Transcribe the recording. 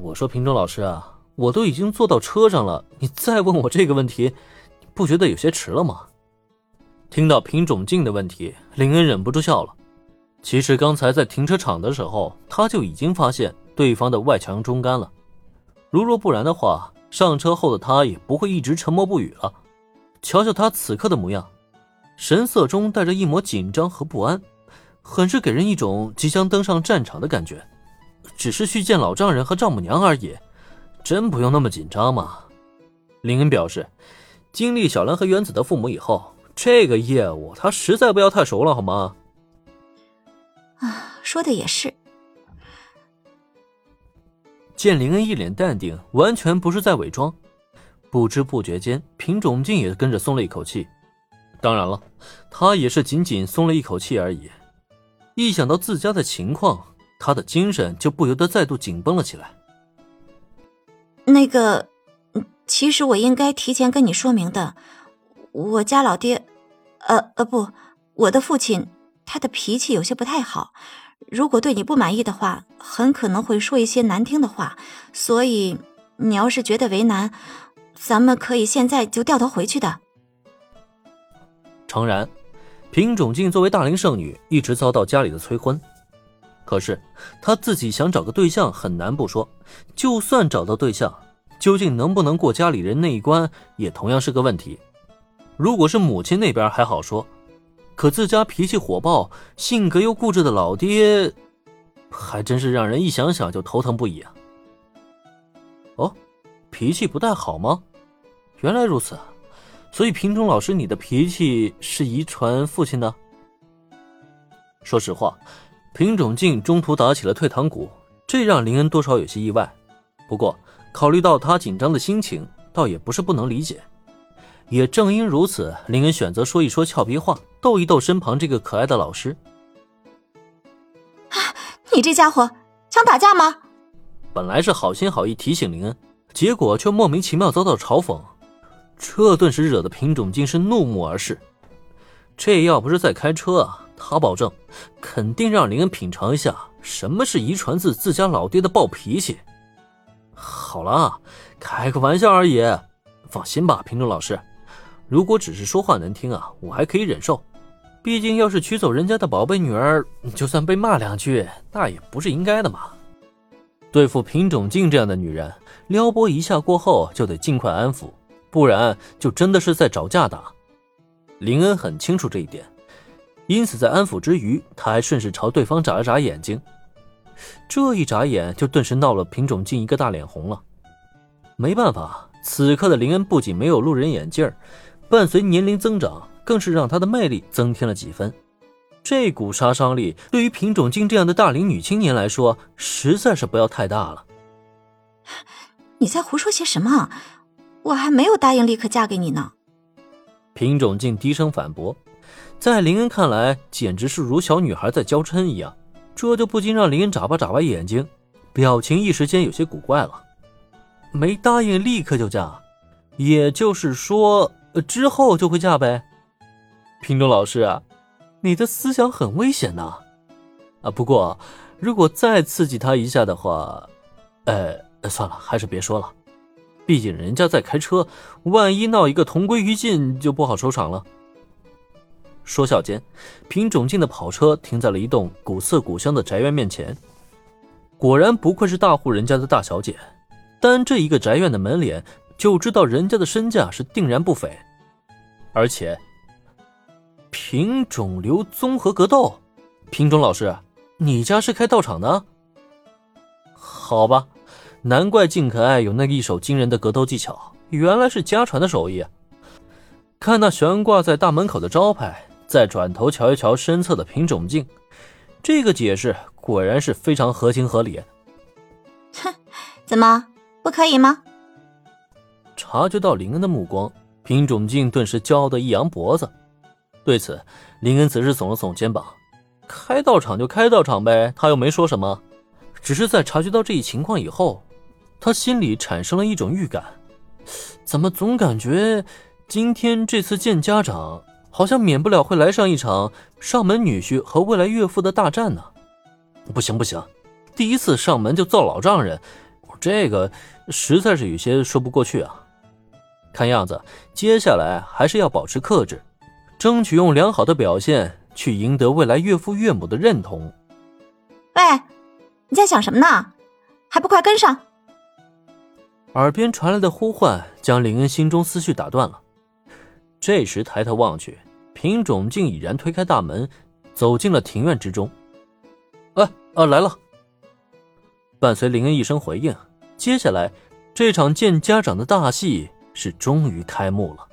我说平中老师啊，我都已经坐到车上了，你再问我这个问题，不觉得有些迟了吗？听到品种静的问题，林恩忍不住笑了。其实刚才在停车场的时候，他就已经发现对方的外强中干了。如若不然的话，上车后的他也不会一直沉默不语了。瞧瞧他此刻的模样，神色中带着一抹紧张和不安，很是给人一种即将登上战场的感觉。只是去见老丈人和丈母娘而已，真不用那么紧张嘛。林恩表示，经历小兰和原子的父母以后，这个业务他实在不要太熟了，好吗？啊，说的也是。见林恩一脸淡定，完全不是在伪装，不知不觉间，品种静也跟着松了一口气。当然了，他也是仅仅松了一口气而已。一想到自家的情况，他的精神就不由得再度紧绷了起来。那个，其实我应该提前跟你说明的，我家老爹，呃呃不，我的父亲，他的脾气有些不太好，如果对你不满意的话，很可能会说一些难听的话。所以你要是觉得为难，咱们可以现在就掉头回去的。诚然，品种静作为大龄剩女，一直遭到家里的催婚。可是，他自己想找个对象很难不说。就算找到对象，究竟能不能过家里人那一关，也同样是个问题。如果是母亲那边还好说，可自家脾气火爆、性格又固执的老爹，还真是让人一想想就头疼不已啊。哦，脾气不太好吗？原来如此，所以品种老师，你的脾气是遗传父亲的？说实话。品种静中途打起了退堂鼓，这让林恩多少有些意外。不过，考虑到他紧张的心情，倒也不是不能理解。也正因如此，林恩选择说一说俏皮话，逗一逗身旁这个可爱的老师。啊，你这家伙想打架吗？本来是好心好意提醒林恩，结果却莫名其妙遭到嘲讽，这顿时惹得品种静是怒目而视。这要不是在开车啊！他保证，肯定让林恩品尝一下什么是遗传自自家老爹的暴脾气。好了，开个玩笑而已，放心吧，品种老师。如果只是说话难听啊，我还可以忍受。毕竟，要是娶走人家的宝贝女儿，就算被骂两句，那也不是应该的嘛。对付品种静这样的女人，撩拨一下过后就得尽快安抚，不然就真的是在找架打。林恩很清楚这一点。因此，在安抚之余，他还顺势朝对方眨了眨眼睛。这一眨眼，就顿时闹了品种静一个大脸红了。没办法，此刻的林恩不仅没有路人眼镜伴随年龄增长，更是让他的魅力增添了几分。这股杀伤力，对于品种静这样的大龄女青年来说，实在是不要太大了。你在胡说些什么？我还没有答应立刻嫁给你呢。品种静低声反驳。在林恩看来，简直是如小女孩在娇嗔一样，这就不禁让林恩眨巴眨巴眼睛，表情一时间有些古怪了。没答应立刻就嫁，也就是说之后就会嫁呗？品种老师啊，你的思想很危险呐！啊，不过如果再刺激他一下的话，呃，算了，还是别说了，毕竟人家在开车，万一闹一个同归于尽，就不好收场了。说笑间，品种静的跑车停在了一栋古色古香的宅院面前。果然不愧是大户人家的大小姐，单这一个宅院的门脸就知道人家的身价是定然不菲。而且，品种流综合格斗，品种老师，你家是开道场的？好吧，难怪静可爱有那一手惊人的格斗技巧，原来是家传的手艺。看那悬挂在大门口的招牌。再转头瞧一瞧身侧的品种镜，这个解释果然是非常合情合理。哼，怎么不可以吗？察觉到林恩的目光，品种镜顿时骄傲的一扬脖子。对此，林恩则是耸了耸肩膀：“开道场就开道场呗，他又没说什么。只是在察觉到这一情况以后，他心里产生了一种预感，怎么总感觉今天这次见家长？”好像免不了会来上一场上门女婿和未来岳父的大战呢。不行不行，第一次上门就揍老丈人，这个实在是有些说不过去啊。看样子，接下来还是要保持克制，争取用良好的表现去赢得未来岳父岳母的认同。喂，你在想什么呢？还不快跟上！耳边传来的呼唤将林恩心中思绪打断了。这时抬头望去，品种竟已然推开大门，走进了庭院之中。哎，啊，来了！伴随林恩一声回应，接下来这场见家长的大戏是终于开幕了。